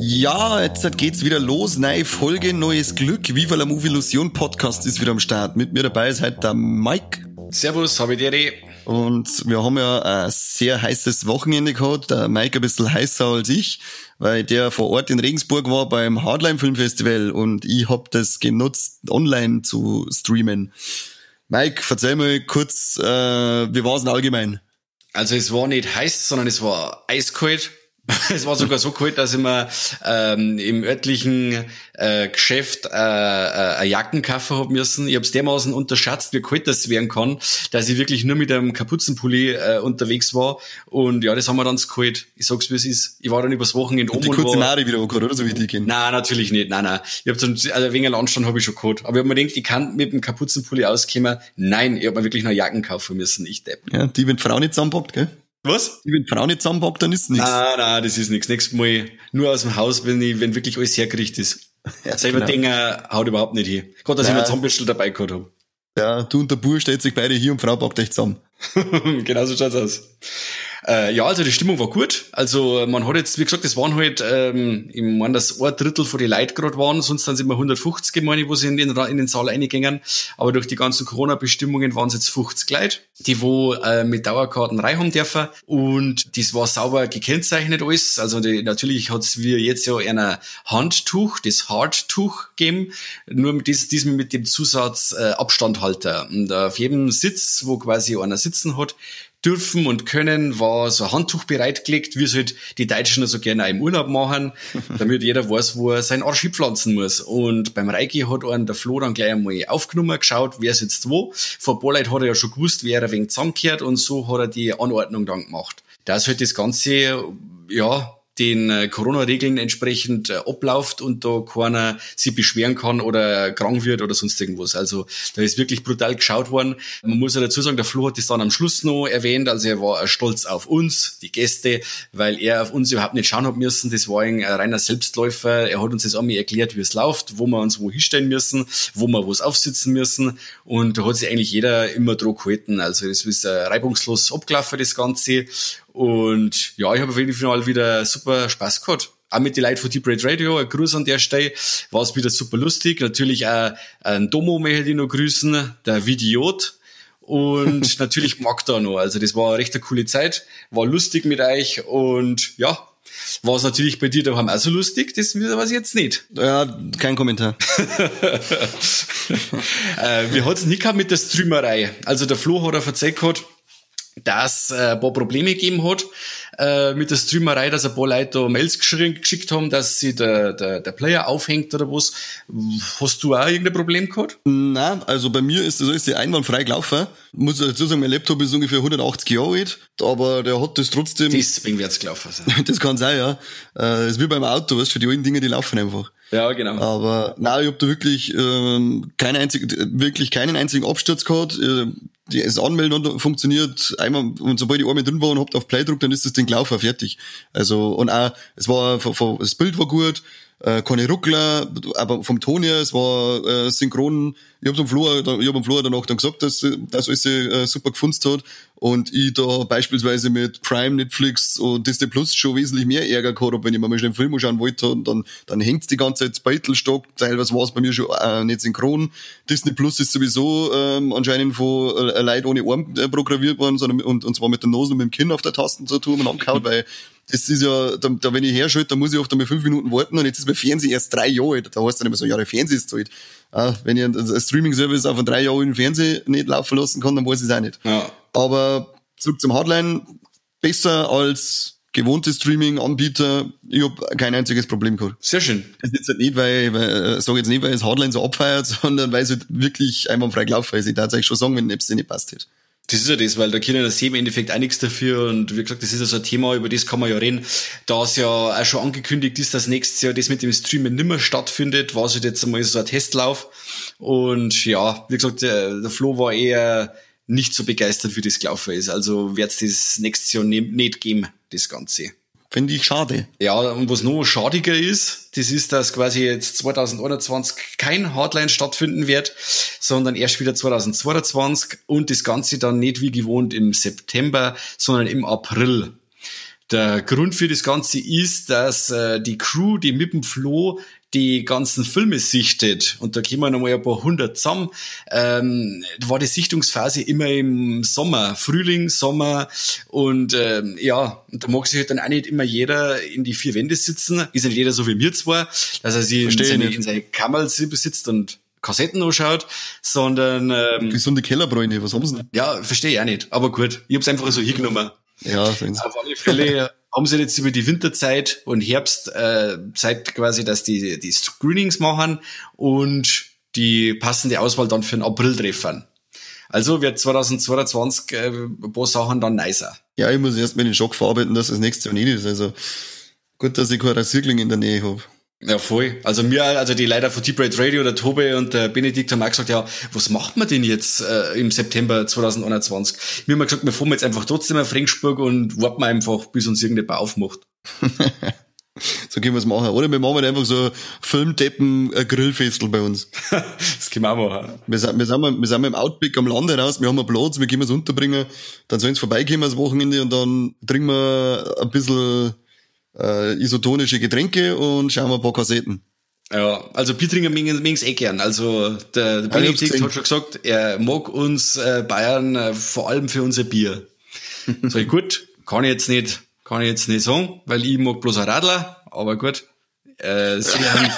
Ja, jetzt geht's wieder los. Neue Folge, neues Glück. Viva la Movie Illusion Podcast ist wieder am Start. Mit mir dabei ist heute der Mike. Servus, habe ich dir. Und wir haben ja ein sehr heißes Wochenende gehabt. Der Mike ein bisschen heißer als ich, weil der vor Ort in Regensburg war beim Hardline Film Festival und ich hab das genutzt, online zu streamen. Mike, erzähl mal kurz, äh, wie war's denn allgemein? Also es war nicht heiß, sondern es war eiskalt. Es war sogar so kalt, dass ich mir ähm, im örtlichen äh, Geschäft äh, äh, eine Jacken kaufen hab müssen. Ich habe es dermaßen unterschätzt, wie kalt das werden kann, dass ich wirklich nur mit einem Kapuzenpulli äh, unterwegs war. Und ja, das haben wir dann kalt. Ich sag's, wie es ist. Ich war dann übers Wochenende um. Die kurze Nari wieder angehört, oder so wie die gehen? Nein, natürlich nicht. Nein, nein. Ich hab dann, also wegen Anstand habe ich schon gehabt. Aber ich hab mir gedacht, ich kann mit dem Kapuzenpulli auskommen. Nein, ich hab mir wirklich noch Jacken kaufen müssen. Ich depp. Ja, die, wenn die Frau nicht zusammenpackt, gell? Was? Wenn die Frau nicht zusammenpackt, dann ist nichts. Nein, nein, das ist nichts. Nächstes Mal nur aus dem Haus, wenn ich, wenn wirklich alles hergerichtet ist. Ja, Selber genau. Dinger haut überhaupt nicht hin. Gerade, dass Nein. ich mir Zahnbürstel dabei gehabt habe. Ja, du und der Bur stellt sich beide hier und Frau packt euch zusammen. genau so schaut's aus. Äh, ja, also die Stimmung war gut. Also man hat jetzt, wie gesagt, das waren halt, ähm, ich meine, das ein Drittel von den Leuten gerade waren, sonst sind es immer 150, meine ich, wo sie in den, in den Saal reingingen. Aber durch die ganzen Corona-Bestimmungen waren es jetzt 50 Leute, die wo äh, mit Dauerkarten reinhaben dürfen. Und das war sauber gekennzeichnet alles. Also die, natürlich hat's wir jetzt ja ein Handtuch, das Hardtuch gegeben, nur mit diesem, diesem mit dem Zusatz äh, Abstandhalter. Und auf jedem Sitz, wo quasi einer sitzen hat, dürfen und können, war so ein Handtuch bereitgelegt, wie es halt die Deutschen so gerne auch im Urlaub machen, damit jeder weiß, wo er seinen Arsch pflanzen muss. Und beim Reiki hat einen der Flo dann gleich einmal aufgenommen, geschaut, wer sitzt wo. Vor ein paar Leuten hat er ja schon gewusst, wer ein wenig zusammengehört und so hat er die Anordnung dann gemacht. Dass halt das Ganze, ja, den äh, Corona-Regeln entsprechend äh, abläuft und da keiner sich beschweren kann oder krank wird oder sonst irgendwas. Also da ist wirklich brutal geschaut worden. Man muss ja dazu sagen, der Flo hat das dann am Schluss noch erwähnt, also er war stolz auf uns, die Gäste, weil er auf uns überhaupt nicht schauen hat müssen. Das war ein reiner Selbstläufer. Er hat uns jetzt einmal erklärt, wie es läuft, wo wir uns wo hinstellen müssen, wo wir was aufsitzen müssen und da hat sich eigentlich jeder immer dran gehalten. Also das ist äh, reibungslos abgelaufen, das Ganze und ja, ich habe auf jeden Fall wieder super Spaß gehabt. Auch mit den Leuten von Deep Red Radio, ein Gruß an der Stelle, war es wieder super lustig. Natürlich auch ein Domo möchte ich noch grüßen, der Vidiot. Und natürlich Magda noch. Also das war eine recht eine coole Zeit, war lustig mit euch und ja, war es natürlich bei dir daheim auch so lustig, das weiß ich jetzt nicht. Ja, kein Kommentar. äh, wir hat's nicht gehabt mit der Streamerei. Also der Flo hat er erzählt gehabt, dass äh, ein paar Probleme gegeben hat äh, mit der Streamerei, dass ein paar Leute da Mails geschickt haben, dass sie der, der, der Player aufhängt oder was. Hast du auch irgendein Problem gehabt? Nein, also bei mir ist das alles einwandfrei gelaufen. Muss dazu sagen, mein Laptop ist ungefähr 180 Jahre alt, aber der hat das trotzdem... Deswegen wird's gelaufen sein. das kann sein, ja. Äh, ist wie beim Auto, weißt du, für die alten Dinge, die laufen einfach. Ja, genau. Aber nein, ich hab da wirklich ähm, keine einzige, wirklich keinen einzigen Absturz gehabt. Äh, das Anmelden funktioniert einmal und sobald ich einmal drin war und hab auf Play gedrückt, dann ist das Ding gelaufen, fertig. Also und auch es war das Bild war gut, äh, keine Ruckler, aber vom Ton her, es war äh, synchron. Ich habe am Flur, ich hab am Flur danach dann gesagt, dass das alles äh, super gefunzt hat und ich da beispielsweise mit Prime, Netflix und Disney Plus schon wesentlich mehr Ärger gehabt habe, wenn ich mir mal schnell einen Film schauen wollte und dann, dann hängt's die ganze Zeit Beitelstock, teilweise war es bei mir schon äh, nicht synchron. Disney Plus ist sowieso ähm, anscheinend von äh, Leuten ohne Arm äh, programmiert worden, sondern und, und zwar mit der Nase und mit dem Kinn auf der Tasten zu tun und angehauen, weil das ist ja, da, da wenn ich herschalte, dann muss ich oft einmal fünf Minuten warten und jetzt ist mein Fernseher erst drei Jahre alt. Da heißt dann immer so, ja, der Fernseher ist alt. Ah, wenn ich einen Streaming-Service auf einen drei Jahre alten Fernseher nicht laufen lassen kann, dann weiß ich es auch nicht. Ja. Aber zurück zum Hardline, besser als gewohnte Streaming-Anbieter, ich habe kein einziges Problem gehabt. Sehr schön. Das ist jetzt nicht, weil, weil äh, sage jetzt nicht, weil es Hardline so abfeiert, sondern weil es halt wirklich einwandfrei gelaufen ist. Ich darf euch schon sagen, wenn es nicht passt hätte. Das ist ja das, weil da können das im Endeffekt auch nichts dafür und wie gesagt, das ist ja so ein Thema, über das kann man ja reden. Da es ja auch schon angekündigt ist, dass nächstes Jahr das mit dem Streamen nimmer stattfindet, war es halt jetzt einmal so ein Testlauf und ja, wie gesagt, der, der Flo war eher nicht so begeistert, wie das gelaufen ist. Also wird es das nächstes Jahr nicht geben, das Ganze. Finde ich schade. Ja, und was noch schadiger ist, das ist, dass quasi jetzt 2021 kein Hardline stattfinden wird, sondern erst wieder 2022 und das Ganze dann nicht wie gewohnt im September, sondern im April. Der Grund für das Ganze ist, dass äh, die Crew, die mit dem Flo die ganzen Filme sichtet, und da kommen nochmal ein paar hundert zusammen, ähm, war die Sichtungsphase immer im Sommer, Frühling, Sommer. Und ähm, ja, da mag sich halt dann auch nicht immer jeder in die vier Wände sitzen, ist nicht jeder so wie mir zwar, dass er sich in seine, in seine Kammer sitzt und Kassetten anschaut, sondern ähm, gesunde Kellerbräune, was haben sie denn? Ja, verstehe ich auch nicht, aber gut, ich hab's einfach so hingenommen. Ja, Auf alle Fälle haben sie jetzt über die Winterzeit und Herbst äh, quasi, dass die die Screenings machen und die passende Auswahl dann für den April treffen. Also wird 2022 äh, ein paar Sachen dann nicer. Ja, ich muss erst mal den Schock verarbeiten, dass das nächste Jahr nicht ist. Also gut, dass ich keinen Rasierkling in der Nähe habe. Ja, voll. Also mir, also die Leiter von Deep Red Radio, der Tobe und der Benedikt haben auch gesagt, ja, was macht man denn jetzt äh, im September 2021? Wir haben gesagt, wir fahren jetzt einfach trotzdem auf Frengsburg und warten einfach, bis uns irgendjemand aufmacht. so können wir es machen. Oder wir machen einfach so Filmdeppen äh, Grillfestel bei uns. das können wir auch machen. Wir sind, wir, sind, wir sind im Outback am Lande raus, wir haben einen Platz, wir können es unterbringen, dann sollen sie vorbeikommen das Wochenende und dann trinken wir ein bisschen äh, isotonische Getränke und schauen wir ein paar Kassetten. Ja, also Biertrinker mögen es eh gern. Also der, der Benedikt hat schon gesagt, er mag uns äh, Bayern äh, vor allem für unser Bier. Sag ich, gut, kann ich jetzt nicht, kann ich jetzt nicht sagen, weil ich mag bloß ein Radler, aber gut. Äh, sie, sind,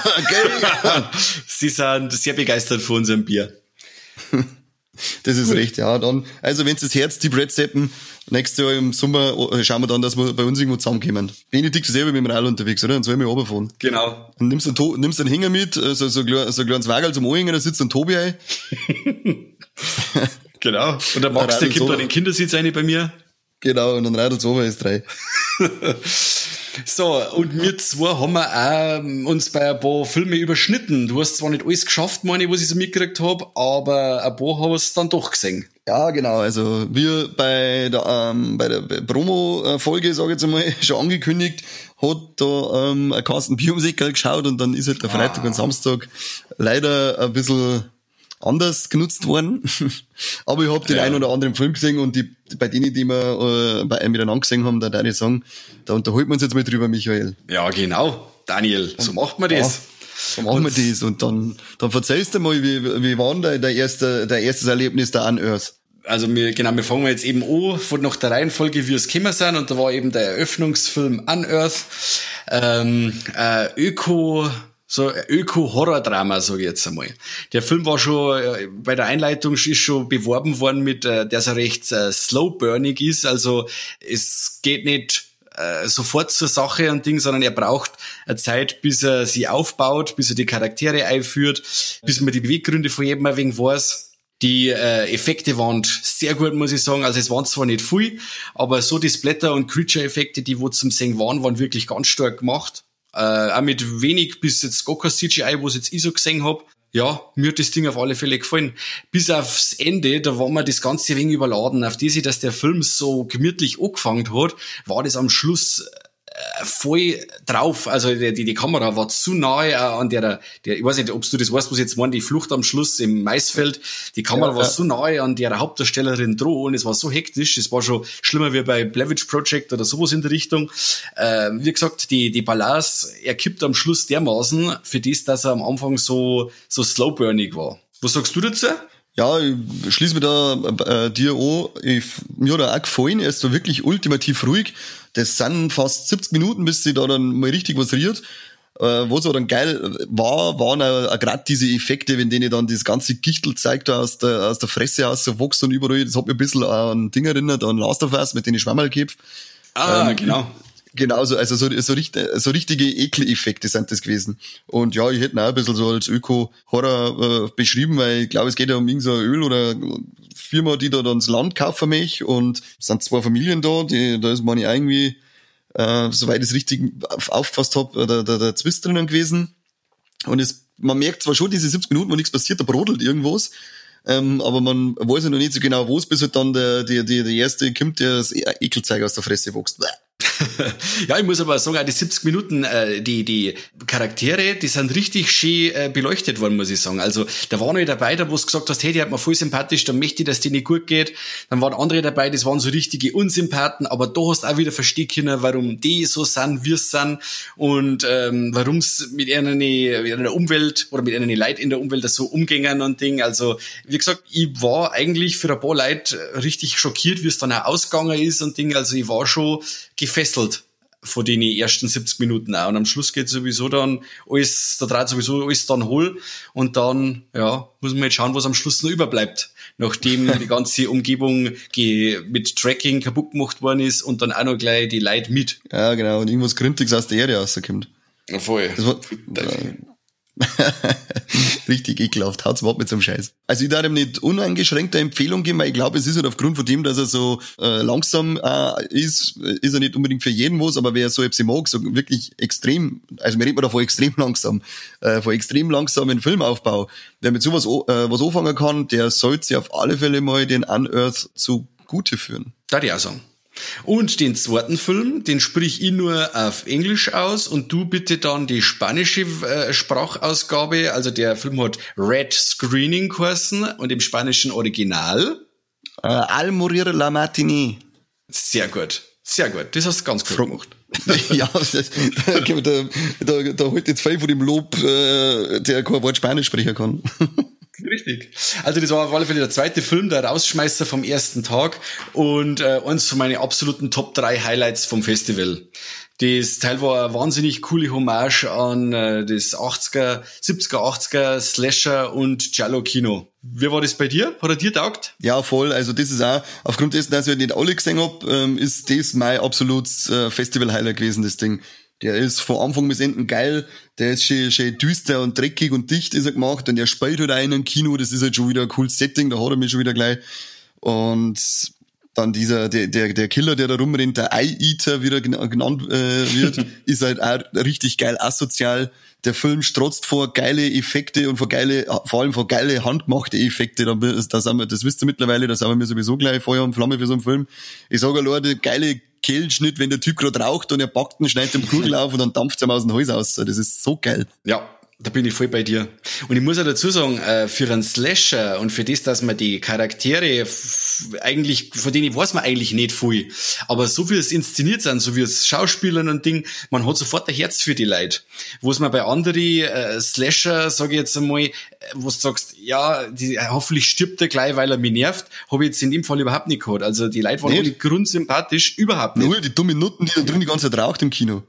sie sind sehr begeistert von unserem Bier. Das ist Gut. recht, ja. Dann, also wenn das Herz, die Breadsteppen, nächstes Jahr im Sommer äh, schauen wir dann, dass wir bei uns irgendwo zusammenkommen. Benedikt ist selber mit dem Rad unterwegs, oder? Dann soll ich mich runterfahren. Genau. Und nimmst einen, nimmst einen Hänger mit, äh, so, so, so, so ein kleines Wagel zum Anhängen, da sitzt ein Tobi ein. genau. Und der Max, der kommt dann in den Kindersitz rein bei mir. Genau, und dann radelt oben ist drei. So, und wir zwei haben wir auch ähm, uns bei ein paar Filmen überschnitten. Du hast zwar nicht alles geschafft, meine ich, was ich so mitgekriegt habe, aber ein paar haben es dann doch gesehen. Ja, genau. Also wir bei der, ähm, bei der Promo-Folge, sage ich jetzt einmal, schon angekündigt, hat da ähm, ein Carsten Biomusiker geschaut und dann ist halt der Freitag ah. und Samstag leider ein bisschen anders genutzt worden. Aber ich habe den ja. einen oder anderen Film gesehen und die, bei denen, die wir äh, bei einem miteinander gesehen haben, da darf ich sagen, da unterhalten wir uns jetzt mal drüber, Michael. Ja, genau. Daniel, so macht man das. Ja, so machen wir das. Und dann, dann erzählst du mal, wie, wie war denn der erste, der erstes Erlebnis der Unearth? Also wir, genau, wir fangen jetzt eben an von nach der Reihenfolge, wie es gekommen sind. Und da war eben der Eröffnungsfilm Unearth, ähm, äh, Öko, so Öko-Horror-Drama, sage ich jetzt einmal. Der Film war schon, äh, bei der Einleitung ist schon beworben worden mit, äh, dass er recht äh, slow-burning ist. Also es geht nicht äh, sofort zur Sache und Ding, sondern er braucht eine Zeit, bis er sie aufbaut, bis er die Charaktere einführt, bis man die Beweggründe von jedem ein wenig weiß. Die äh, Effekte waren sehr gut, muss ich sagen. Also es waren zwar nicht viel, aber so die Splatter- und Creature-Effekte, die wo zum Singen waren, waren wirklich ganz stark gemacht. Äh, auch mit wenig bis jetzt gar kein CGI, was jetzt ich so gesehen hab. Ja, mir hat das Ding auf alle Fälle gefallen. Bis aufs Ende, da war mir das Ganze wenig überladen. Auf diese, dass der Film so gemütlich angefangen hat, war das am Schluss voll drauf. Also die, die, die Kamera war zu nahe äh, an der, der, ich weiß nicht, ob du das weißt, was jetzt meinen, die Flucht am Schluss im Maisfeld. Die Kamera ja, war ja. so nahe an der Hauptdarstellerin droh und es war so hektisch. Es war schon schlimmer wie bei Blavich Project oder sowas in der Richtung. Äh, wie gesagt, die, die Balance, er kippt am Schluss dermaßen für das, dass er am Anfang so, so slowburnig war. Was sagst du dazu? Ja, ich schließe mir da äh, dir an. Ich, mir hat er auch gefallen. Er ist so wirklich ultimativ ruhig. Das sind fast 70 Minuten, bis sie da dann mal richtig was riert. Äh, was aber dann geil war, waren auch, auch gerade diese Effekte, wenn denen dann das ganze Gichtel zeigt aus der, aus der Fresse aus, so Wuchs und überall. Das hat mich ein bisschen an Ding erinnert, an Last of Us, mit denen ich Schwammerl kämpfe. Ah, ähm, genau. Genauso, also so, so, so richtige Ekeleffekte sind das gewesen. Und ja, ich hätte ihn auch ein bisschen so als Öko-Horror äh, beschrieben, weil ich glaube, es geht ja um irgendein so Öl oder Firma, die da dann das Land kaufen mich und es sind zwei Familien da, die, da ist man irgendwie, äh, soweit ich es richtig aufgefasst habe, der, der, der Zwist drinnen gewesen. Und es, man merkt zwar schon diese 70 Minuten, wo nichts passiert, da brodelt irgendwas, ähm, aber man weiß ja noch nicht so genau, wo es bis halt dann der, der, der, der erste kommt, der das Ekelzeug aus der Fresse wächst. ja, ich muss aber sagen, die 70 Minuten, äh, die, die Charaktere, die sind richtig schön äh, beleuchtet worden, muss ich sagen. Also da waren noch dabei, da wo du gesagt hast, hey, die hat mir voll sympathisch, da möchte ich, dass die nicht gut geht. Dann waren andere dabei, das waren so richtige Unsympathen, aber da hast du auch wieder verstehen können, warum die so sind, wie sind und ähm, warum es mit einer, mit einer Umwelt oder mit einer Leid in der Umwelt so umgängen und Ding. Also, wie gesagt, ich war eigentlich für ein paar Leute richtig schockiert, wie es dann auch ausgegangen ist und Ding. Also ich war schon gefesselt von den ersten 70 Minuten auch. Und am Schluss geht sowieso dann alles, da dreht sowieso alles dann hohl. Und dann, ja, muss man jetzt schauen, was am Schluss noch überbleibt. Nachdem die ganze Umgebung mit Tracking kaputt gemacht worden ist und dann auch noch gleich die Leute mit. Ja, genau. Und irgendwas Gründiges aus der Erde rauskommt. Ja, voll. Das war, Richtig ekelhaft. Haut's ab mit so Scheiß. Also ich darf ihm nicht uneingeschränkte Empfehlung geben, weil ich glaube, es ist halt aufgrund von dem, dass er so äh, langsam äh, ist, ist er nicht unbedingt für jeden was, aber wer so etwas mag, so wirklich extrem, also wir reden da von extrem langsam, äh, von extrem langsamen Filmaufbau. Wer mit sowas äh, was anfangen kann, der sollte sich auf alle Fälle mal den Unearth zu Gute führen. Da die auch sagen. Und den zweiten Film, den sprich ich nur auf Englisch aus und du bitte dann die spanische äh, Sprachausgabe. Also der Film hat Red Screening Kursen und im spanischen Original. Äh, Al morir la matinee. Sehr gut. Sehr gut. Das hast du ganz gut gemacht. ja, das, da, da, da, da holt jetzt viel von dem Lob, äh, der kein Wort Spanisch sprechen kann. Richtig. Also das war auf alle Fälle der zweite Film, der Rausschmeißer vom ersten Tag und äh, eins von meinen absoluten Top 3 Highlights vom Festival. Das Teil war eine wahnsinnig coole Hommage an äh, das 80er, 70er, 80er Slasher und Giallo Kino. Wie war das bei dir? Hat er dir taugt? Ja, voll. Also das ist auch, aufgrund dessen, dass ich nicht alle gesehen hab, ähm, ist das mein absolutes äh, Festival-Highlight gewesen, das Ding. Der ist von Anfang bis Ende geil. Der ist schön, schön düster und dreckig und dicht ist er gemacht und er spielt halt in einem Kino. Das ist halt schon wieder ein cooles Setting. Da hat er mich schon wieder gleich. Und dann dieser, der, der, der Killer, der da rumrennt, der Eye-Eater, wie er genannt äh, wird, ist halt auch richtig geil asozial. Der Film strotzt vor geile Effekte und vor geile, vor allem vor geile handgemachte Effekte. Das, haben wir, das wisst ihr mittlerweile, das haben wir sowieso gleich Feuer und Flamme für so einen Film. Ich sage Leute, geile Kehlenschnitt, wenn der Typ gerade raucht und er packt ihn, schneidet den Kugel auf und dann dampft er ihm aus dem Hals aus. Das ist so geil. Ja, da bin ich voll bei dir. Und ich muss ja dazu sagen, äh, für einen Slasher und für das, dass man die Charaktere eigentlich, von denen weiß man eigentlich nicht viel. Aber so wie es inszeniert sind, so wie es Schauspielern und Ding, man hat sofort ein Herz für die Leute. Wo es man bei anderen äh, Slasher, sage ich jetzt einmal, äh, wo du sagst, ja, die, hoffentlich stirbt er gleich, weil er mich nervt, habe ich jetzt in dem Fall überhaupt nicht gehabt. Also die Leute waren nicht grundsympathisch, überhaupt nicht. Null, die dummen Nutten, die da drin die ganze Zeit raucht im Kino.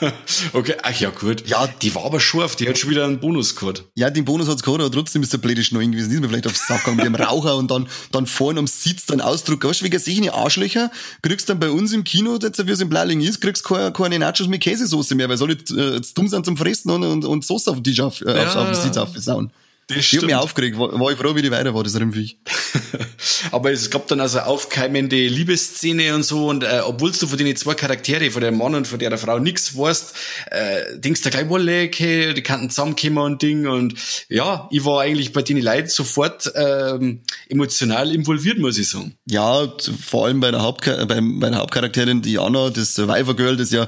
okay, ach ja, gut. Ja, die war aber scharf, die hat schon wieder einen Bonus gehabt. Ja, den Bonus hat's gehabt, aber trotzdem ist der blöde Schneuen gewesen. Die ist mir vielleicht aufs Sack gegangen mit dem Raucher und dann, dann vorne am Sitz dann Ausdruck. Weißt du, wie gesehen, Arschlöcher, kriegst dann bei uns im Kino, jetzt, wie es im Bleiling ist, kriegst keine, keine Nachos mit Käsesoße mehr, weil sie alle äh, dumm sind zum Fressen und, und, und Soße auf den Tisch auf, äh, ja, auf, auf den Sitz aufsauen. Das ich hab mich aufgeregt, war, war ich froh, wie die weiter war, das Rümpfig. Aber es gab dann also aufkeimende Liebesszene und so und äh, obwohl du von den zwei Charaktere, von dem Mann und von der Frau nix weißt, äh, denkst du gleich, wolle, okay, die könnten zusammenkommen und Ding und ja, ich war eigentlich bei den Leuten sofort ähm, emotional involviert, muss ich sagen. Ja, vor allem bei der, Hauptchar bei, bei der Hauptcharakterin, die Anna, das Survivor Girl, das ja,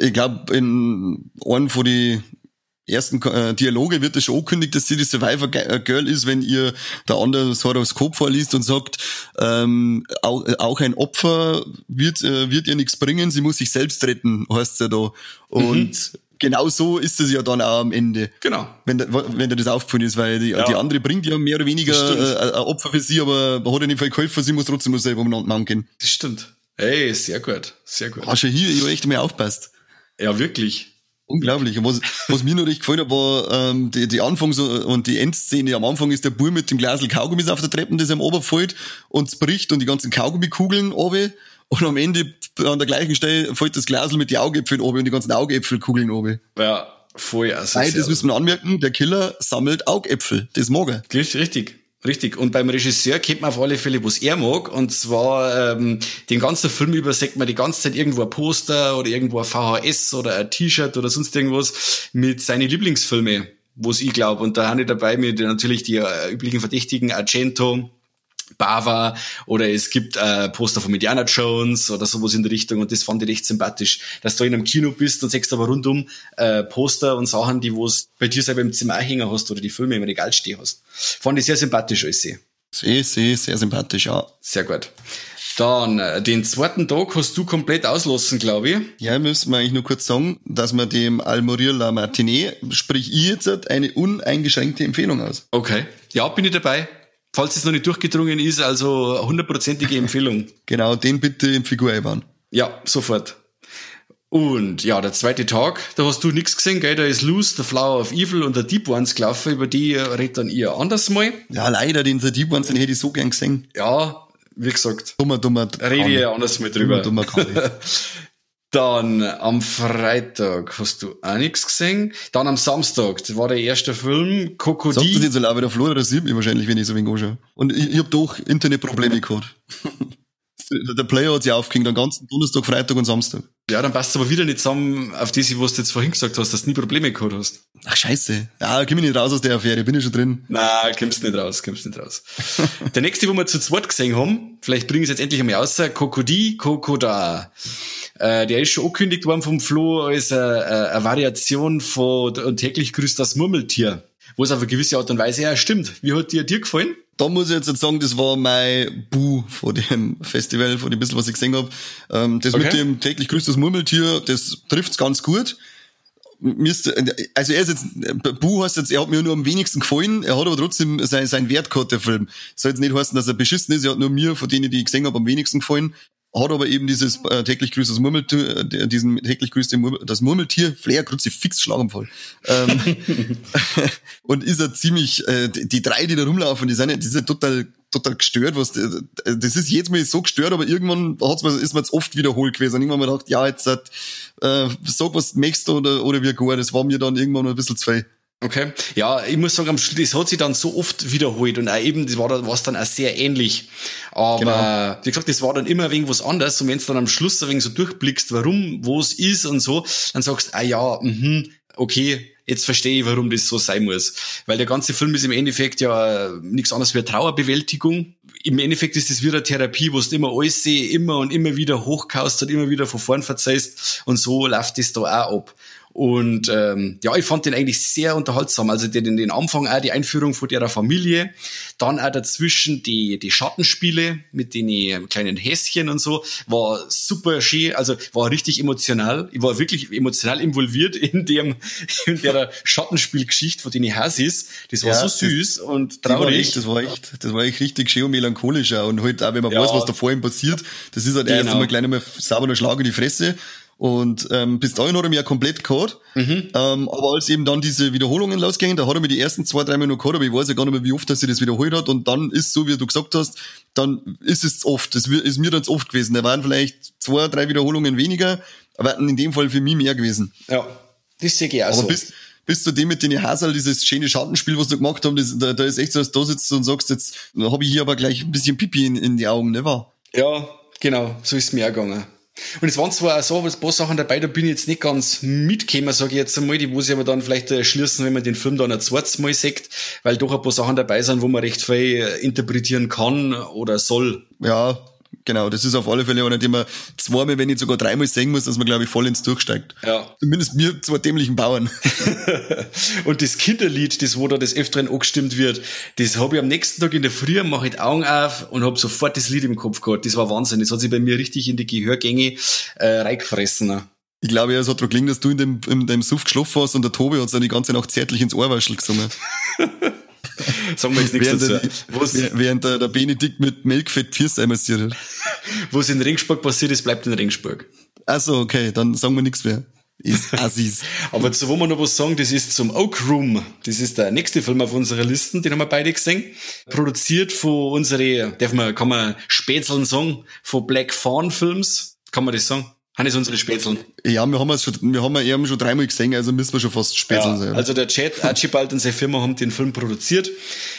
ich glaube, in einem von die ersten äh, Dialoge wird es schon angekündigt, dass sie die Survivor äh, Girl ist, wenn ihr der andere das Horoskop vorliest und sagt, ähm, auch, äh, auch ein Opfer wird, äh, wird ihr nichts bringen, sie muss sich selbst retten, heißt ja da. Und mhm. genau so ist es ja dann auch am Ende. Genau. Wenn, wenn dir das aufgefallen ist, weil die, ja. die andere bringt ja mehr oder weniger äh, ein Opfer für sie, aber hat ja nicht viel geholfen, sie muss trotzdem nur selber umeinander gehen. Das stimmt. Ey, sehr gut, sehr gut. Hast du hier echt mehr aufpasst. Ja, wirklich. Unglaublich. Und was, was mir noch richtig gefallen hat, war ähm, die, die Anfangs- und die Endszene. Am Anfang ist der Bur mit dem Glasel Kaugummis auf der Treppe, das am Ober fällt und es bricht und die ganzen Kaugummikugeln oben. Und am Ende an der gleichen Stelle fällt das Glasel mit den Augäpfeln oben und die ganzen Augäpfelkugeln oben. Ja, voll asozial. Nein, das müssen wir anmerken, der Killer sammelt Augäpfel. Das mag er. Richtig. Richtig. Und beim Regisseur kennt man auf alle Fälle, was er mag. Und zwar ähm, den ganzen Film über sagt man die ganze Zeit irgendwo ein Poster oder irgendwo ein VHS oder ein T-Shirt oder sonst irgendwas mit seinen Lieblingsfilmen. wo's ich glaube. Und da habe ich dabei mit natürlich die äh, üblichen Verdächtigen Argento, Bava oder es gibt äh, Poster von Indiana Jones oder sowas in der Richtung und das fand ich recht sympathisch, dass du in einem Kino bist und siehst aber rundum äh, Poster und Sachen, die wo bei dir selber im Zimmer hängen hast oder die Filme im Regal stehen hast. Fand ich sehr sympathisch alles sehr. Sehr, sehr, sehr sympathisch, ja. Sehr gut. Dann, äh, den zweiten Tag hast du komplett auslassen, glaube ich. Ja, müssen wir eigentlich nur kurz sagen, dass man dem Almorir La Matinee, sprich ich jetzt, eine uneingeschränkte Empfehlung aus. Okay. Ja, bin ich dabei. Falls es noch nicht durchgedrungen ist, also hundertprozentige Empfehlung. genau, den bitte in Figur einbauen. Ja, sofort. Und ja, der zweite Tag, da hast du nichts gesehen, gell? Da ist Loose, The Flower of Evil und der Deep Ones gelaufen, über die redet dann ihr anders mal. Ja, leider, den The Deep Ones, den hätte ich so gern gesehen. Ja, wie gesagt. Dummer, dummer. Rede ich anders mit drüber. Dummer, dummer Dann am Freitag hast du auch nichts gesehen. Dann am Samstag, das war der erste Film, Krokodil. Sagt das jetzt so wieder Flora, das sieht mich wahrscheinlich, wenn ich so wenig anschaue. Und ich, ich hab doch Internetprobleme gehabt. der Player hat sich aufgehängt, am ganzen Donnerstag, Freitag und Samstag. Ja, dann passt es aber wieder nicht zusammen auf das, was du jetzt vorhin gesagt hast, dass du nie Probleme gehabt hast. Ach, scheiße. Ja, komm ich nicht raus aus der Affäre, bin ich schon drin. Na, kommst nicht raus, kommst nicht raus. der nächste, wo wir zu zweit gesehen haben, vielleicht bringen ich es jetzt endlich einmal raus, Kokodi Kokoda. Äh, der ist schon angekündigt worden vom Flo als äh, äh, eine Variation von und täglich grüßt das Murmeltier. Wo es auf eine gewisse Art und Weise ja stimmt. Wie hat dir dir gefallen? Da muss ich jetzt sagen, das war mein Bu vor dem Festival, vor dem bisschen, was ich gesehen habe. Ähm, das okay. mit dem täglich grüßt das Murmeltier, das trifft's ganz gut. Also er ist jetzt, Bu heißt jetzt, er hat mir nur am wenigsten gefallen, er hat aber trotzdem sein, sein Wert gehabt, der Film. Soll jetzt nicht heißen, dass er beschissen ist, er hat nur mir, von denen, die ich gesehen habe, am wenigsten gefallen hat aber eben dieses äh, täglich grüßt das Murmeltier, äh, diesen täglich grüßt das Murmeltier, Flair fix Schlaganfall. Ähm, und ist er ziemlich, äh, die drei, die da rumlaufen, die sind, die sind total, total gestört, was, äh, das ist jetzt mal so gestört, aber irgendwann hat's mal, ist man jetzt oft wiederholt gewesen und irgendwann mal gedacht, ja, jetzt, äh, sag was möchtest du oder, oder wie gar, das war mir dann irgendwann mal ein bisschen zu viel. Okay. Ja, ich muss sagen, am Schluss, das hat sich dann so oft wiederholt und auch eben, das war dann, war dann auch sehr ähnlich. Aber, genau. wie gesagt, das war dann immer wegen was anderes und wenn du dann am Schluss ein wenig so durchblickst, warum, wo es ist und so, dann sagst du, ah ja, mhm, okay, jetzt verstehe ich, warum das so sein muss. Weil der ganze Film ist im Endeffekt ja nichts anderes wie eine Trauerbewältigung. Im Endeffekt ist das wieder Therapie, wo du immer alles seh, immer und immer wieder hochkaust und immer wieder von vorn verzeihst und so läuft das da auch ab. Und ähm, ja, ich fand den eigentlich sehr unterhaltsam. Also den, den Anfang auch die Einführung von der Familie, dann auch dazwischen die, die Schattenspiele mit den kleinen Häschen und so, war super schön, also war richtig emotional. Ich war wirklich emotional involviert in dem in der Schattenspielgeschichte von den Hasis. Das war ja, so süß das, und traurig. Das war echt, das war echt richtig schön und melancholischer. Und halt auch, wenn man ja. weiß, was da vor ihm passiert, das ist halt genau. erst einmal gleich einmal sauberer Schlag in die Fresse. Und ähm, bis dahin hat er mich ja komplett gehabt. Mhm. Ähm, aber als eben dann diese Wiederholungen losgingen, da hat er mir die ersten zwei, drei noch gehabt, aber ich weiß ja gar nicht mehr, wie oft er sich das wiederholt hat. Und dann ist so, wie du gesagt hast, dann ist es oft. Das ist mir dann oft gewesen. Da waren vielleicht zwei, drei Wiederholungen weniger, aber in dem Fall für mich mehr gewesen. Ja, das sehe ich auch aber so. Bis, bis zu dem mit den Hasel, dieses schöne Schattenspiel, was du gemacht hast, das, da, da ist echt so, dass du da sitzt und sagst, jetzt habe ich hier aber gleich ein bisschen Pipi in, in die Augen, ne wahr? Ja, genau, so ist es mir auch gegangen. Und es waren zwar auch so ein paar Sachen dabei, da bin ich jetzt nicht ganz mitgekommen, sage ich jetzt einmal, die muss ich aber dann vielleicht äh, schließen, wenn man den Film dann ein zweites Mal sieht, weil doch ein paar Sachen dabei sind, wo man recht viel äh, interpretieren kann oder soll. Ja, Genau, das ist auf alle Fälle einer, den man zweimal, wenn nicht sogar dreimal sehen muss, dass man, glaube ich, voll ins Durchsteigt. Ja. Zumindest mir zwei dämlichen Bauern. und das Kinderlied, das wo da des Öfteren angestimmt wird, das habe ich am nächsten Tag in der Früh, mache ich die Augen auf und habe sofort das Lied im Kopf gehabt. Das war Wahnsinn. Das hat sich bei mir richtig in die Gehörgänge äh, reingefressen. Ich glaube, ja, es hat daran gelingen, dass du in dem, in dem Suff geschlafen hast und der Tobi hat dann die ganze Nacht zärtlich ins Ohrwaschel gesungen. Sagen wir jetzt nichts während dazu. Der, während der, der Benedikt mit Milchfett Pfirsei massiert hat. Was in Ringsburg passiert ist, bleibt in Ringsburg. Achso, okay, dann sagen wir nichts mehr. Ist Assis. Aber zu wo wir noch was sagen, das ist zum Oak Room. Das ist der nächste Film auf unserer Liste, den haben wir beide gesehen. Produziert von unsere, darf man, kann man Spätzeln sagen, von Black Fawn Films. Kann man das sagen? Haben es unsere Spätzeln? Ja, wir haben es schon, wir haben ihn schon dreimal gesehen, also müssen wir schon fast Spätzeln ja, sein. Also der Chat, Archibald und seine Firma haben den Film produziert.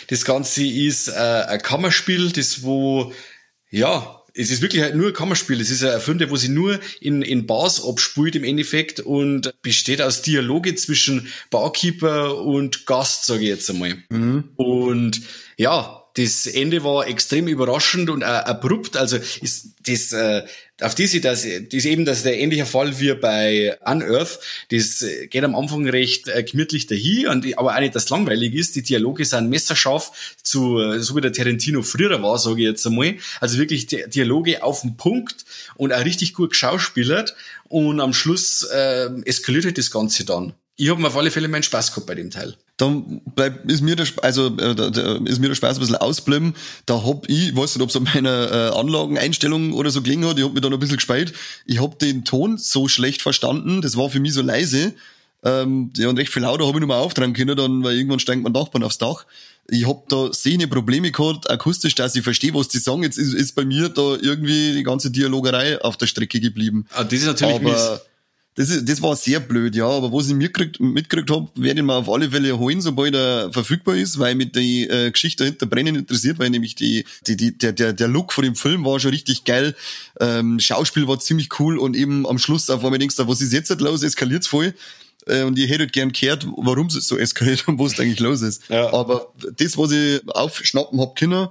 Das Ganze ist äh, ein Kammerspiel, das wo, ja, es ist wirklich halt nur ein Kammerspiel. Es ist ein Film, der wo sie nur in, in Bars abspielt im Endeffekt und besteht aus Dialoge zwischen Barkeeper und Gast, sage ich jetzt einmal. Mhm. Und ja, das Ende war extrem überraschend und äh, abrupt. Also ist das äh, auf diese, das, das ist eben das der ähnliche Fall wie bei Unearth. Das geht am Anfang recht äh, gemütlich dahin, und, aber auch nicht, dass langweilig ist. Die Dialoge sind messerscharf zu, äh, so wie der Tarantino früher war, sage ich jetzt einmal. Also wirklich Dialoge auf den Punkt und auch richtig gut geschauspielert. Und am Schluss äh, eskaliert halt das Ganze dann. Ich habe mir auf alle Fälle meinen Spaß gehabt bei dem Teil dann bleib, ist mir der, also, äh, da, da, ist mir der Spaß ein bisschen ausgeblieben. Da hab ich, ich weiß nicht, ob es an meiner äh, Anlageneinstellung oder so gelingen hat, ich hab mich da noch ein bisschen gespeit. Ich hab den Ton so schlecht verstanden, das war für mich so leise. Ähm, ja, und recht viel lauter habe ich mehr auftragen können, dann, weil irgendwann steigt mein Nachbarn aufs Dach. Ich hab da sehne Probleme gehabt, akustisch, dass ich verstehe, was die sagen. Jetzt ist, ist bei mir da irgendwie die ganze Dialogerei auf der Strecke geblieben. Ah, das ist natürlich Aber, mies das, ist, das war sehr blöd, ja. Aber was ich mitgekriegt, mitgekriegt habe, werde ich mir auf alle Fälle holen, sobald er verfügbar ist, weil mich die äh, Geschichte dahinter brennen interessiert, weil nämlich die, die, die, der, der, der Look von dem Film war schon richtig geil. Ähm, Schauspiel war ziemlich cool und eben am Schluss auf einmal denkst du, was ist jetzt halt los? Eskaliert's voll. Äh, und ich hätte gern gehört, warum es so eskaliert und was eigentlich los ist. Ja. Aber das, was ich aufschnappen hab können,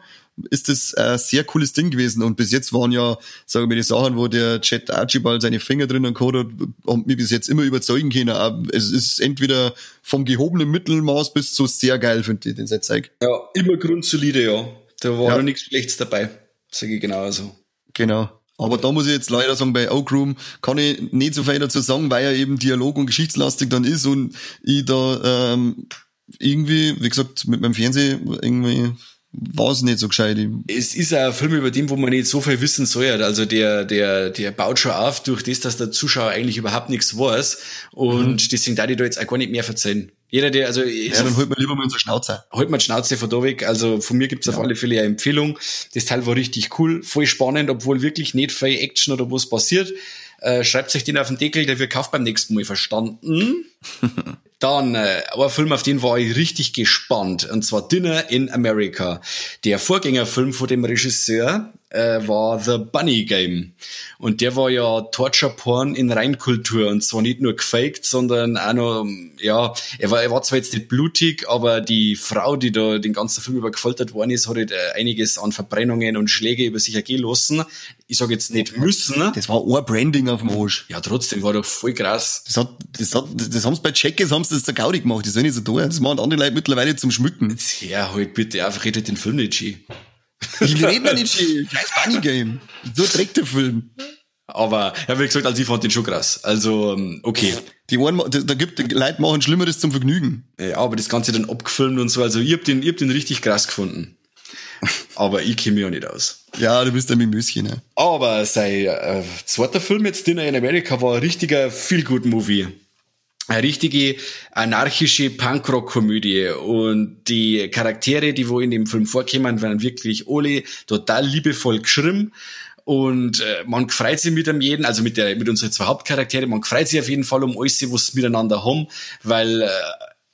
ist das ein sehr cooles Ding gewesen. Und bis jetzt waren ja, sagen wir, die Sachen, wo der Chat Archibald seine Finger drinnen gehabt hat, und mich bis jetzt immer überzeugen können. Es ist entweder vom gehobenen Mittelmaß bis zu sehr geil, finde ich, den Setzeig. Ja, immer grundsolide, ja. Da war ja. nichts Schlechtes dabei. Sage ich genau so. Genau. Aber da muss ich jetzt leider sagen, bei Oak Room kann ich nicht so viel dazu sagen, weil er eben Dialog- und geschichtslastig dann ist und ich da ähm, irgendwie, wie gesagt, mit meinem Fernsehen irgendwie war es nicht so gescheit. Es ist ein Film über den, wo man nicht so viel wissen soll. Also der, der, der baut schon auf durch das, dass der Zuschauer eigentlich überhaupt nichts weiß. Und mhm. deswegen darf ich da jetzt auch gar nicht mehr verzeihen. Jeder, der, also, ja, dann holt man lieber mal unsere Schnauze. Holt man die Schnauze von da weg. Also, von mir gibt's ja. auf alle Fälle eine Empfehlung. Das Teil war richtig cool, voll spannend, obwohl wirklich nicht viel Action oder was passiert. Äh, schreibt sich den auf den Deckel, der wird kauft beim nächsten Mal verstanden. Dann äh, ein Film, auf den war ich richtig gespannt, und zwar Dinner in America. Der Vorgängerfilm von dem Regisseur äh, war The Bunny Game. Und der war ja Torture-Porn in Reinkultur. Und zwar nicht nur gefaked, sondern auch noch, ja, er war, er war zwar jetzt nicht blutig, aber die Frau, die da den ganzen Film über gefoltert worden ist, hat halt, äh, einiges an Verbrennungen und Schläge über sich ergehen lassen. Ich sage jetzt nicht müssen. Das war ein Branding auf dem Arsch. Ja, trotzdem war doch voll krass. Das hat, das hat, das haben sie bei Checkers, haben sie das der Gaudi gemacht. Das ist nicht so da. Das machen andere Leute mittlerweile zum Schmücken. Jetzt her, halt bitte einfach, redet den Film nicht schön. Ich rede ja nicht schön. Scheiß Bunny Game. So trägt der Film. Aber, ja, wie gesagt, also ich fand den schon krass. Also, ähm, okay. Die einen, da gibt, Leute machen Schlimmeres zum Vergnügen. Ja, aber das Ganze dann abgefilmt und so. Also, ich hab den, ich hab den richtig krass gefunden. Aber ich kenne mich ja nicht aus. Ja, du bist ein Mimüschen, ne? Aber sein äh, zweiter Film jetzt, Dinner in America, war ein richtiger Feel-Good-Movie eine richtige anarchische Punkrock-Komödie und die Charaktere, die wo in dem Film vorkommen, werden wirklich alle total liebevoll geschrieben und äh, man freut sich mit dem jeden, also mit der mit unseren zwei Hauptcharaktere, man freut sich auf jeden Fall um alles, was sie miteinander haben, weil äh,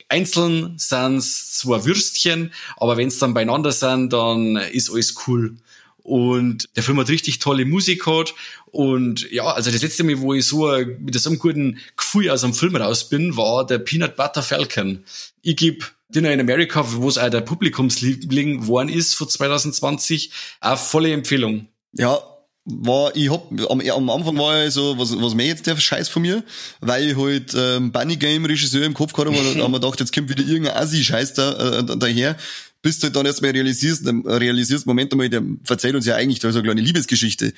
einzeln sind's zwar Würstchen, aber wenn's dann beieinander sind, dann ist alles cool. Und der Film hat richtig tolle Musik gehabt. Und ja, also das letzte Mal, wo ich so mit so einem guten Gefühl aus einem Film raus bin, war der Peanut Butter Falcon. Ich gebe Dinner in America, wo es auch der Publikumsliebling geworden ist vor 2020, auch volle Empfehlung. Ja, war, ich hab, am, am Anfang war ich so, was, was mehr jetzt der Scheiß von mir, weil ich halt ähm, Bunny Game Regisseur im Kopf gehabt habe, und haben wir gedacht, jetzt kommt wieder irgendein Assi-Scheiß da, äh, daher, bis du dann erstmal realisierst, realisierst, Moment einmal, der verzeiht uns ja eigentlich da so eine kleine Liebesgeschichte.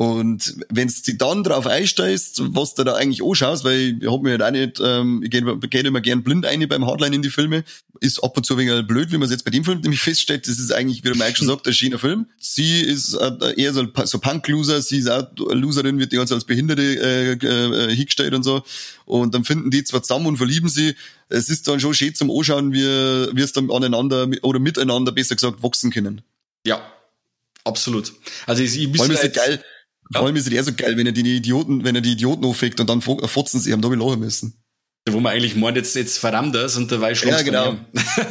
Und wenn du dann drauf einsteigst, was du da eigentlich anschaust, weil ich hab mir halt auch nicht, ähm, ich gehe geh immer gern blind ein beim Hardline in die Filme, ist ab und zu wenig blöd, wie man es jetzt bei dem Film nämlich feststellt, das ist eigentlich, wie der Mike schon sagt, ein schöner Film. Sie ist äh, eher so, so Punk-Loser, sie ist auch eine Loserin, wird die ganze als Behinderte äh, äh, hingestellt und so. Und dann finden die zwar zusammen und verlieben sie. Es ist dann schon schön zum Anschauen, wie, wie es dann aneinander oder miteinander, besser gesagt, wachsen können. Ja, absolut. Also ich, ich ist es geil, vor allem ist es eher so geil, wenn er die Idioten, wenn er die Idioten aufweckt und dann fotzen sie haben, da wir lachen müssen. wo man eigentlich meint, jetzt, jetzt verrammt das und dabei schlummst Ja, genau.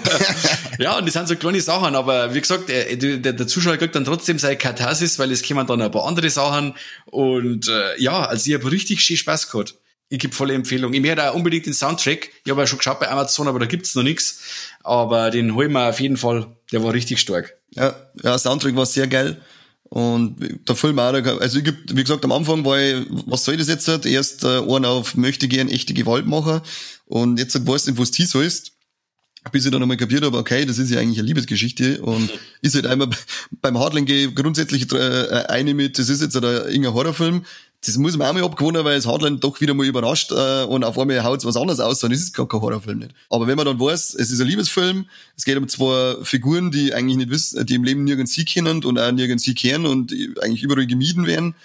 ja, und das sind so kleine Sachen, aber wie gesagt, der, der, der Zuschauer kriegt dann trotzdem seine Katharsis, weil es kommen dann ein paar andere Sachen und äh, ja, also ich habe richtig schön Spaß gehabt. Ich gebe volle Empfehlung. Ich werde auch unbedingt den Soundtrack. Ich habe ja schon geschaut bei Amazon, aber da gibt's noch nichts. Aber den holen wir auf jeden Fall. Der war richtig stark. Ja, ja, Soundtrack war sehr geil. Und der Film auch, also ich geb, wie gesagt, am Anfang war ich, was soll das jetzt? Erst äh, einen auf möchte gern echte Gewalt machen und jetzt weiß ich nicht, was die sollst. Bis ich dann einmal kapiert habe, okay, das ist ja eigentlich eine Liebesgeschichte und ist halt einmal beim Hardline grundsätzlich äh, eine mit, das ist jetzt ein irgendein Horrorfilm, das muss man auch mal abgewohnen, weil es Hardline doch wieder mal überrascht äh, und auf einmal haut was anderes aus, dann ist es gar kein Horrorfilm nicht. Aber wenn man dann weiß, es ist ein Liebesfilm, es geht um zwei Figuren, die eigentlich nicht wissen, die im Leben nirgends sie kennen und auch nirgends sie kehren und eigentlich überall gemieden werden,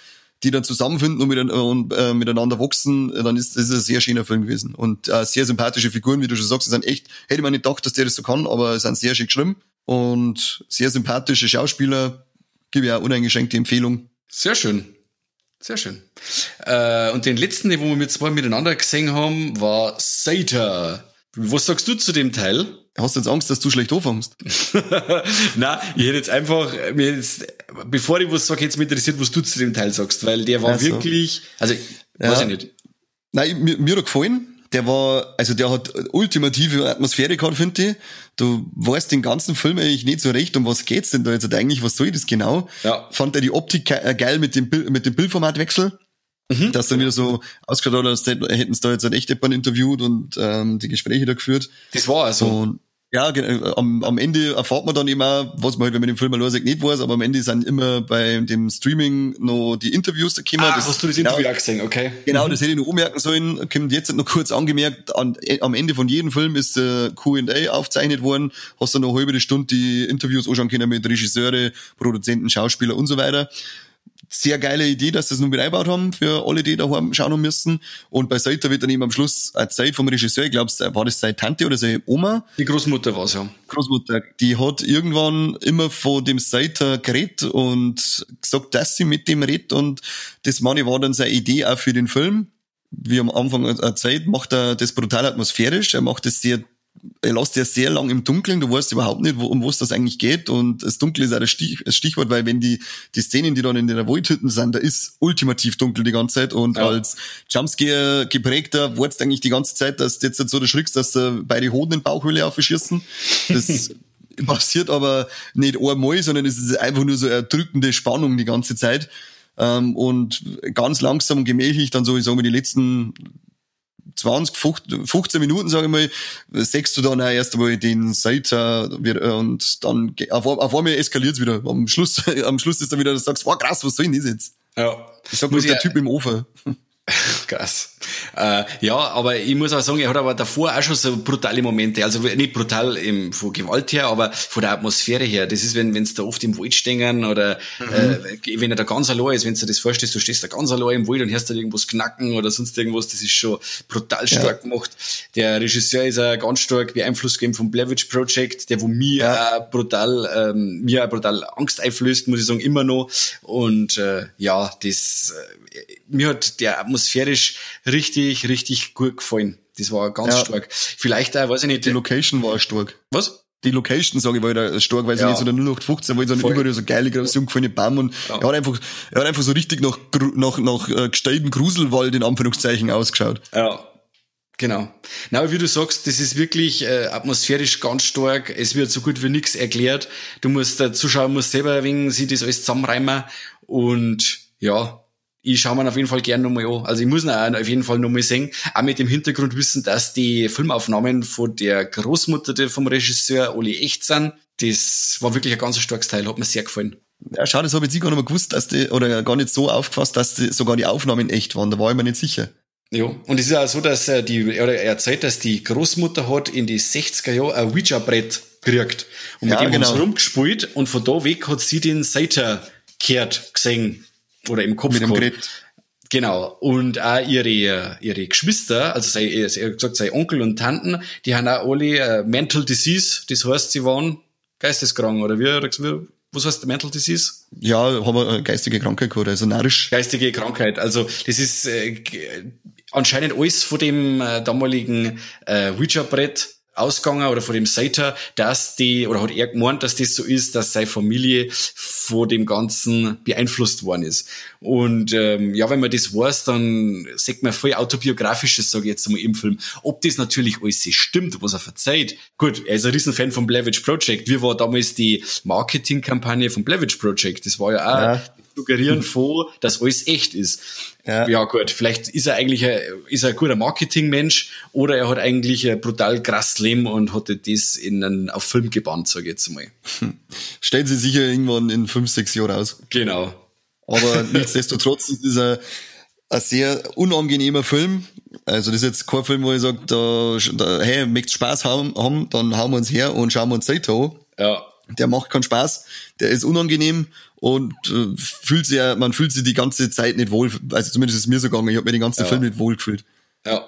die dann zusammenfinden und, mit, und äh, miteinander wachsen, dann ist das ein sehr schöner Film gewesen. Und äh, sehr sympathische Figuren, wie du schon sagst, sind echt, hätte man nicht gedacht, dass der das so kann, aber sind sehr schön geschrieben und sehr sympathische Schauspieler, gebe ich auch uneingeschränkte Empfehlung. Sehr schön. Sehr schön. Äh, und den letzten, den wir mit zwei miteinander gesehen haben, war Sater. Was sagst du zu dem Teil? Hast du jetzt Angst, dass du schlecht anfängst? Na, ich hätte jetzt einfach, mir jetzt, bevor ich was sage, jetzt mich interessiert, was du zu dem Teil sagst, weil der war also, wirklich, also, ja. weiß ich nicht. Nein, mir, mir hat gefallen der war, also der hat ultimative Atmosphäre gehabt, finde ich. Du weißt den ganzen Film eigentlich nicht so recht, um was geht's denn da jetzt eigentlich, was soll das genau? Ja. Fand er die Optik äh, geil mit dem, mit dem Bildformatwechsel. Mhm. Dass dann wieder so ausgeschaut hat, als hätten sie da jetzt ein echt jemand interviewt und ähm, die Gespräche da geführt. Das war also. Und ja, äh, am, am Ende erfahrt man dann immer, was man halt, wenn man den Film mal nicht weiß, aber am Ende sind immer bei dem Streaming noch die Interviews da gekommen. Ah, das, hast du das genau, Interview auch gesehen, okay. Genau, mhm. das hätte ich noch ummerken sollen. Kommt jetzt noch kurz angemerkt, an, am Ende von jedem Film ist äh, Q&A aufgezeichnet worden. Hast du noch eine halbe Stunde die Interviews anschauen können mit Regisseure, Produzenten, Schauspieler und so weiter sehr geile Idee, dass sie das nun mit einbaut haben für alle, die daheim schauen müssen. Und bei Seiter wird dann eben am Schluss eine Zeit vom Regisseur, ich glaube, war das seine Tante oder seine Oma? Die Großmutter war's ja. Großmutter. Die hat irgendwann immer von dem Seiter geredet und gesagt, dass sie mit dem redet und das meine war dann seine Idee auch für den Film. Wie am Anfang erzählt, macht er das brutal atmosphärisch, er macht es sehr er lässt ja sehr lang im Dunkeln, du weißt überhaupt nicht, wo, um was das eigentlich geht. Und das Dunkel ist auch das, Stich, das Stichwort, weil wenn die, die Szenen, die dann in der Waldhütten sind, da ist ultimativ dunkel die ganze Zeit. Und ja. als Jumpscare geprägter wartest eigentlich die ganze Zeit, dass du jetzt so erschrickst, dass du beide Hoden in Bauchhöhle aufschießen. Das passiert aber nicht einmal, sondern es ist einfach nur so erdrückende Spannung die ganze Zeit. Um, und ganz langsam und gemächlich dann so, ich sage mal, die letzten 20, 15 Minuten, sage ich mal, sechst du dann auch erst einmal den Seiter und dann auf, auf einmal eskaliert es wieder. Am Schluss, am Schluss ist dann wieder, dass du sagst, wow, krass, was soll denn das jetzt? Ja. Ich sag bloß der Typ im Ofen. Krass. Äh, ja, aber ich muss auch sagen, er hat aber davor auch schon so brutale Momente. Also nicht brutal im, von Gewalt her, aber von der Atmosphäre her. Das ist, wenn wenn's da oft im Wald stehen oder mhm. äh, wenn er da ganz allein ist, wenn du dir das vorstellst, du stehst da ganz allein im Wald und hörst da irgendwas knacken oder sonst irgendwas, das ist schon brutal stark ja. gemacht. Der Regisseur ist auch ganz stark beeinflusst gegeben vom Blair Witch Project, der wo mir ja. auch brutal, ähm, mir auch brutal Angst einflößt, muss ich sagen, immer noch. Und äh, ja, das äh, mir hat der atmosphärisch richtig, richtig gut gefallen. Das war ganz ja. stark. Vielleicht auch, weiß ich nicht. Die Location war stark. Was? Die Location, sage ich, war da stark, weil sie ja. nicht so der 0815, weil so überall so geile, große, umgefallene Baum und ja. er hat einfach, er hat einfach so richtig nach, nach, nach äh, gesteigten Gruselwald in Anführungszeichen ausgeschaut. Ja. Genau. Na, wie du sagst, das ist wirklich äh, atmosphärisch ganz stark. Es wird so gut wie nichts erklärt. Du musst, der Zuschauer muss selber wegen sich das alles zusammenreimen und ja, ich schaue mir auf jeden Fall gerne nochmal an. Also ich muss ihn auf jeden Fall nochmal sehen. Auch mit dem Hintergrund wissen, dass die Filmaufnahmen von der Großmutter vom Regisseur Oli echt sind. Das war wirklich ein ganz starkes Teil, hat mir sehr gefallen. Ja, schade, das habe ich jetzt gar nicht mehr gewusst, dass die, oder gar nicht so aufgefasst, dass die, sogar die Aufnahmen echt waren. Da war ich mir nicht sicher. Ja, und es ist auch so, dass er die, oder er erzählt, dass die Großmutter hat in die 60er Jahre ein Ouija-Brett gekriegt. Und mit ja, dem genau. haben sie rumgespielt und von da weg hat sie den Seiter kehrt gesehen oder im Kopf mit dem Gerät. Genau. Und auch ihre, ihre Geschwister, also sei, er hat gesagt, sein Onkel und Tanten, die haben auch alle äh, Mental Disease, das heißt, sie waren geisteskrank, oder wie, wie was heißt Mental Disease? Ja, haben eine geistige Krankheit gehabt, also narrisch. Geistige Krankheit, also das ist, äh, anscheinend alles von dem äh, damaligen äh, Ouija-Brett ausgegangen oder von dem Sater, dass die, oder hat er gemeint, dass das so ist, dass seine Familie von dem Ganzen beeinflusst worden ist. Und ähm, ja, wenn man das weiß, dann sieht man voll autobiografisches, sage ich jetzt mal, im Film. Ob das natürlich alles stimmt, was er verzeiht. Gut, er ist ein Riesenfan vom Blavich Project. Wie war damals die Marketingkampagne vom Blavich Project? Das war ja auch ja. Suggerieren vor, dass alles echt ist. Ja. ja, gut, vielleicht ist er eigentlich ein, ist er ein guter Marketingmensch oder er hat eigentlich ein brutal krass Leben und hat das in einen, auf Film gebannt, sage ich jetzt mal. Stellen Sie sicher irgendwann in fünf, sechs Jahren aus. Genau. Aber nichtsdestotrotz ist es ein, ein sehr unangenehmer Film. Also das ist jetzt kein Film, wo ich sage, da, da, hey, möchtest Spaß haben, haben, dann hauen wir uns her und schauen wir uns Zeit an. Ja. Der macht keinen Spaß, der ist unangenehm und äh, fühlt sich, man fühlt sich die ganze Zeit nicht wohl. Also zumindest ist es mir so gegangen. Ich habe mir den ganzen ja. Film nicht wohl gefühlt. Ja,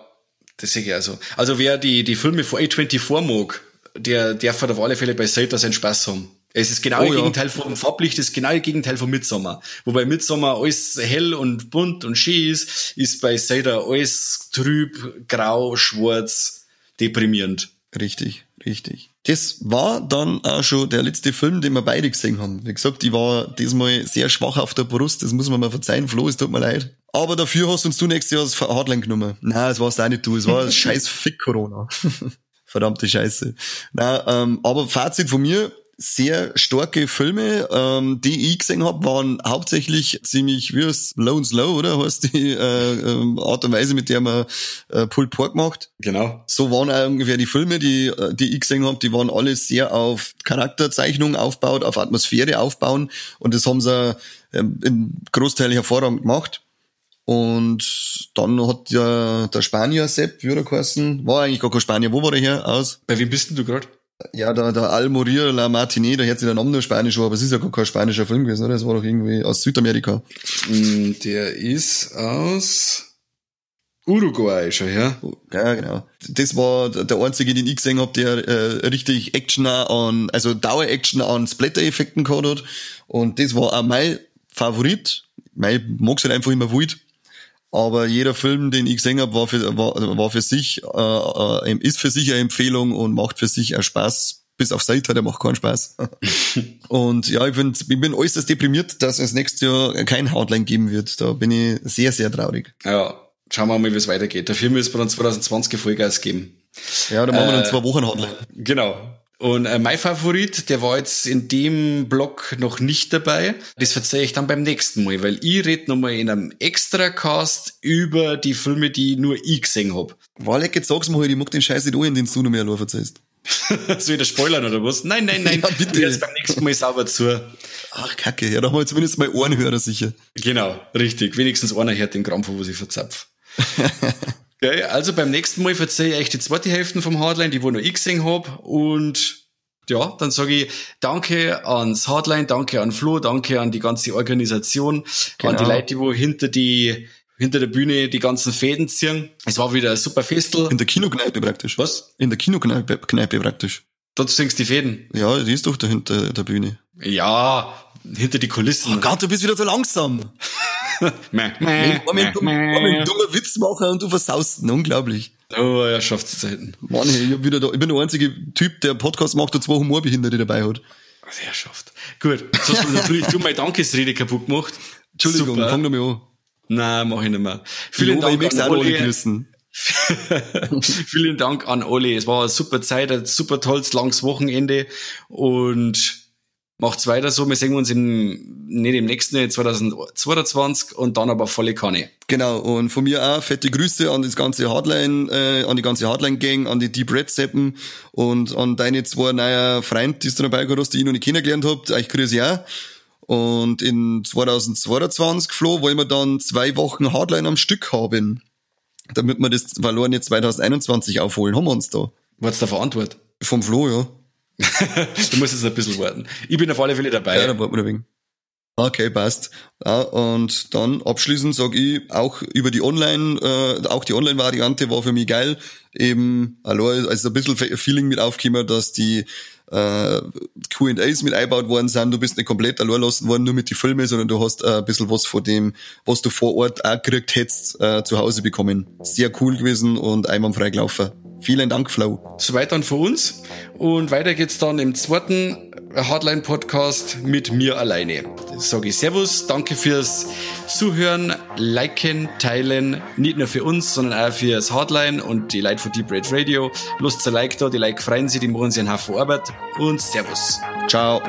das sehe ich also. Also wer die, die Filme von A24 mag, der darf auf alle Fälle bei Zelda seinen Spaß haben. Es ist genau oh, das Gegenteil vom Farblicht, das ist genau das Gegenteil von Midsommer. Wobei Midsommer alles hell und bunt und schön ist, ist bei Zelda alles trüb, grau, schwarz, deprimierend. Richtig, richtig. Das war dann auch schon der letzte Film, den wir beide gesehen haben. Wie gesagt, ich war diesmal sehr schwach auf der Brust, das muss man mal verzeihen. Flo, es tut mir leid. Aber dafür hast uns du nächstes Jahr das Hardline genommen. Nein, das war's auch nicht du, es war scheiß Fick Corona. Verdammte Scheiße. Nein, ähm, aber Fazit von mir, sehr starke Filme, ähm, die ich gesehen habe, waren hauptsächlich ziemlich, wie heißt Low and Slow, oder? Heißt die äh, äh, Art und Weise, mit der man äh, Pulled Pork macht. Genau. So waren auch ungefähr die Filme, die, äh, die ich gesehen habe, die waren alle sehr auf Charakterzeichnung aufbaut, auf Atmosphäre aufbauen und das haben sie äh, in Großteil hervorragend gemacht. Und dann hat ja der Spanier Sepp, wie hat er geheißen, war eigentlich gar kein Spanier, wo war der her aus? Bei wem bist denn du gerade? Ja, der, der Almorir La Martinet, der hat sich der Name nur Spanisch, aber es ist ja gar kein spanischer Film gewesen, oder? Das war doch irgendwie aus Südamerika. Mm, der ist aus Uruguay schon, ja? Ja, genau. Das war der einzige, den ich gesehen habe, der äh, richtig Action an, also Dauer-Action an Splatter-Effekten gehabt hat. Und das war auch mein Favorit. Mein mag's halt einfach immer wild. Aber jeder Film, den ich gesehen habe, war für, war, war für sich, äh, äh, ist für sich eine Empfehlung und macht für sich auch Spaß. Bis auf Seite, der macht keinen Spaß. und ja, ich bin, ich bin äußerst deprimiert, dass es nächstes Jahr kein Hardline geben wird. Da bin ich sehr, sehr traurig. Ja, schauen wir mal, wie es weitergeht. Dafür müssen wir dann 2020 Vollgas geben. Ja, dann machen wir dann äh, zwei Wochen Hardline. Genau. Und äh, mein Favorit, der war jetzt in dem Blog noch nicht dabei. Das verzeihe ich dann beim nächsten Mal, weil ich rede nochmal in einem Extra-Cast über die Filme, die nur ich gesehen hab. Walek, jetzt sag's halt, ich mag den Scheiß nicht an, den du noch mehr allein verzeihst. Ich das spoilern oder was? Nein, nein, nein. Ja, bitte. Jetzt beim nächsten Mal sauber zu. Ach, kacke. Ja, da haben wir zumindest mal Ohrenhörer sicher. Genau, richtig. Wenigstens einer hört den Krampf, wo ich verzapf. Okay, also beim nächsten Mal verzeihe ich euch die zweite Hälfte vom Hardline, die wo noch ich gesehen hab Und ja, dann sage ich danke ans Hardline, danke an Flo, danke an die ganze Organisation, genau. an die genau. Leute, die wo hinter die hinter der Bühne die ganzen Fäden ziehen. Es war wieder ein super Festel. In der Kinokneipe praktisch. Was? In der Kinokneipe Kneipe praktisch. Dort ziehst die Fäden. Ja, die ist doch da hinter der Bühne. Ja, hinter die Kulissen. Oh Gott, du bist wieder so langsam. meh, meh, meh, dummer Witz machen und du versaust ihn. Unglaublich. Oh, er schafft es selten. Mann, ich, hab wieder da, ich bin der einzige Typ, der Podcast macht und zwei Humorbehinderte dabei hat. Er schafft. Gut, jetzt hast du natürlich du meine Dankesrede kaputt gemacht. Entschuldigung, Super. fang doch mal an. Nein, mach ich nicht mehr. Vielen Dank an alle. Vielen Dank an alle. Es war eine super Zeit, ein super tolles, langes Wochenende und macht's weiter so. Wir sehen uns im, nicht im nächsten Jahr 2022 und dann aber volle Kanne. Genau. Und von mir auch fette Grüße an das ganze Hardline, äh, an die ganze Hardline-Gang, an die Deep Red Seppen und an deine zwei neue Freunde, die du dabei gehabt hast, die ich noch nicht kennengelernt habt. Euch grüße ich auch. Und in 2022, Flo, wollen wir dann zwei Wochen Hardline am Stück haben. Damit wir das verlorene 2021 aufholen. Haben wir uns da. Was da verantwortet? Vom Flo, ja. Du musst jetzt ein bisschen warten. Ich bin auf alle Fälle dabei. Ja, dann warten wir wenig. Okay, passt. Ja, und dann abschließend sage ich auch über die Online, äh, auch die Online-Variante war für mich geil. Eben, hallo, also ein bisschen Feeling mit aufgekommen, dass die äh, Q&As mit eingebaut worden sind. Du bist nicht komplett allein lassen worden, nur mit die Filme, sondern du hast äh, ein bisschen was von dem, was du vor Ort auch gekriegt hättest, äh, zu Hause bekommen. Sehr cool gewesen und einwandfrei gelaufen. Vielen Dank, Flo. Soweit dann von uns. Und weiter geht's dann im zweiten Hardline-Podcast mit mir alleine. Das sage ich Servus, danke fürs Zuhören, Liken, Teilen, nicht nur für uns, sondern auch fürs Hardline und die Leute von Deep Red Radio. Lust zu Like da, die Like freuen sich, die machen sich einen Haufen Arbeit und Servus. Ciao.